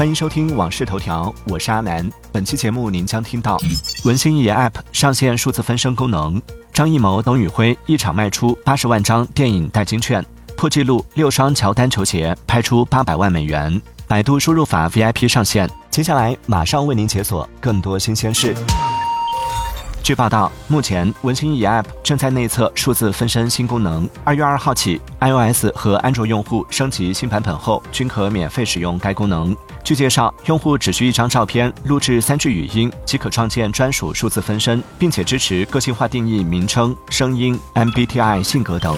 欢迎收听《往事头条》，我是阿南。本期节目您将听到：文心一言 App 上线数字分身功能；张艺谋、董宇辉一场卖出八十万张电影代金券；破纪录六双乔丹球鞋拍出八百万美元；百度输入法 VIP 上线。接下来马上为您解锁更多新鲜事。据报道，目前文心一 App 正在内测数字分身新功能。二月二号起，iOS 和安卓用户升级新版本后，均可免费使用该功能。据介绍，用户只需一张照片，录制三句语音，即可创建专属数字分身，并且支持个性化定义名称、声音、MBTI 性格等。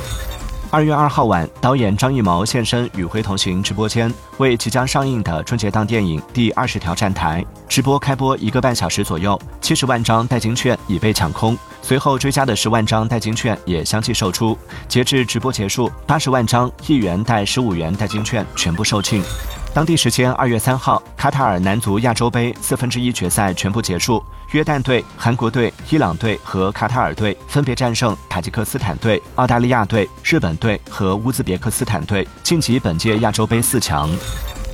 二月二号晚，导演张艺谋现身《与辉同行》直播间，为即将上映的春节档电影《第二十条》站台。直播开播一个半小时左右，七十万张代金券已被抢空，随后追加的十万张代金券也相继售出。截至直播结束，八十万张一元代十五元代金券全部售罄。当地时间二月三号，卡塔尔男足亚洲杯四分之一决赛全部结束，约旦队、韩国队、伊朗队和卡塔尔队分别战胜塔吉克斯坦队、澳大利亚队、日本队和乌兹别克斯坦队，晋级本届亚洲杯四强。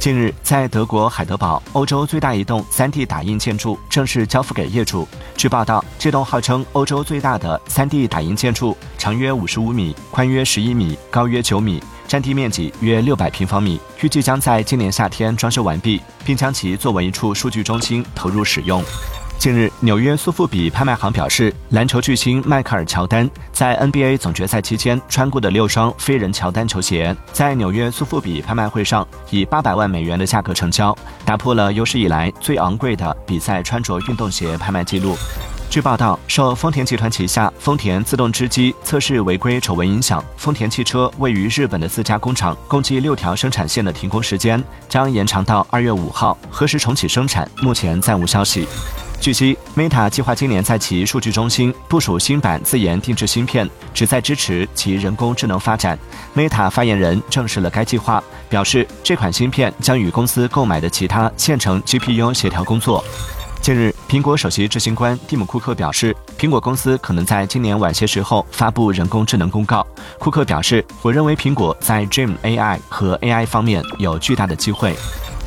近日，在德国海德堡，欧洲最大一栋 3D 打印建筑正式交付给业主。据报道，这栋号称欧洲最大的 3D 打印建筑，长约55米，宽约11米，高约9米。占地面积约六百平方米，预计将在今年夏天装修完毕，并将其作为一处数据中心投入使用。近日，纽约苏富比拍卖行表示，篮球巨星迈克尔·乔丹在 NBA 总决赛期间穿过的六双飞人乔丹球鞋，在纽约苏富比拍卖会上以八百万美元的价格成交，打破了有史以来最昂贵的比赛穿着运动鞋拍卖记录。据报道，受丰田集团旗下丰田自动织机测试违规丑闻影响，丰田汽车位于日本的四家工厂共计六条生产线的停工时间将延长到二月五号。何时重启生产，目前暂无消息。据悉，Meta 计划今年在其数据中心部署新版自研定制芯片，旨在支持其人工智能发展。Meta 发言人证实了该计划，表示这款芯片将与公司购买的其他现成 GPU 协调工作。近日，苹果首席执行官蒂姆·库克表示，苹果公司可能在今年晚些时候发布人工智能公告。库克表示：“我认为苹果在 Dream AI 和 AI 方面有巨大的机会。”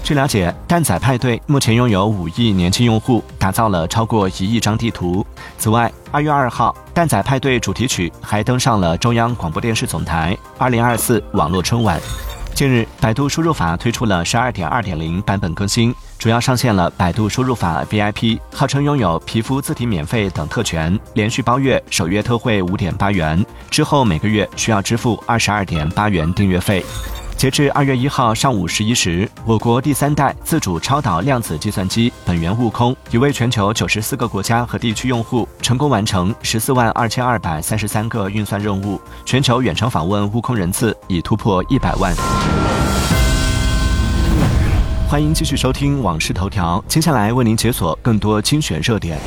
据了解，蛋仔派对目前拥有五亿年轻用户，打造了超过一亿张地图。此外，二月二号，蛋仔派对主题曲还登上了中央广播电视总台二零二四网络春晚。近日，百度输入法推出了十二点二点零版本更新，主要上线了百度输入法 VIP，号称拥有皮肤字体免费等特权，连续包月首月特惠五点八元，之后每个月需要支付二十二点八元订阅费。截至二月一号上午十一时，我国第三代自主超导量子计算机本源悟空已为全球九十四个国家和地区用户成功完成十四万二千二百三十三个运算任务，全球远程访问悟空人次已突破一百万。欢迎继续收听《往事头条》，接下来为您解锁更多精选热点。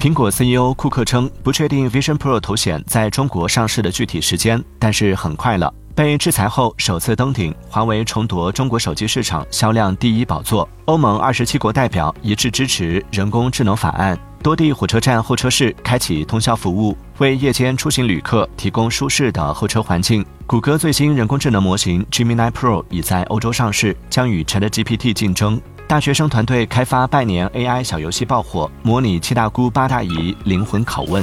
苹果 CEO 库克称，不确定 Vision Pro 头显在中国上市的具体时间，但是很快了。被制裁后首次登顶，华为重夺中国手机市场销量第一宝座。欧盟二十七国代表一致支持人工智能法案，多地火车站候车室开启通宵服务，为夜间出行旅客提供舒适的候车环境。谷歌最新人工智能模型 Gemini Pro 已在欧洲上市，将与 ChatGPT 竞争。大学生团队开发拜年 AI 小游戏爆火，模拟七大姑八大姨灵魂拷问。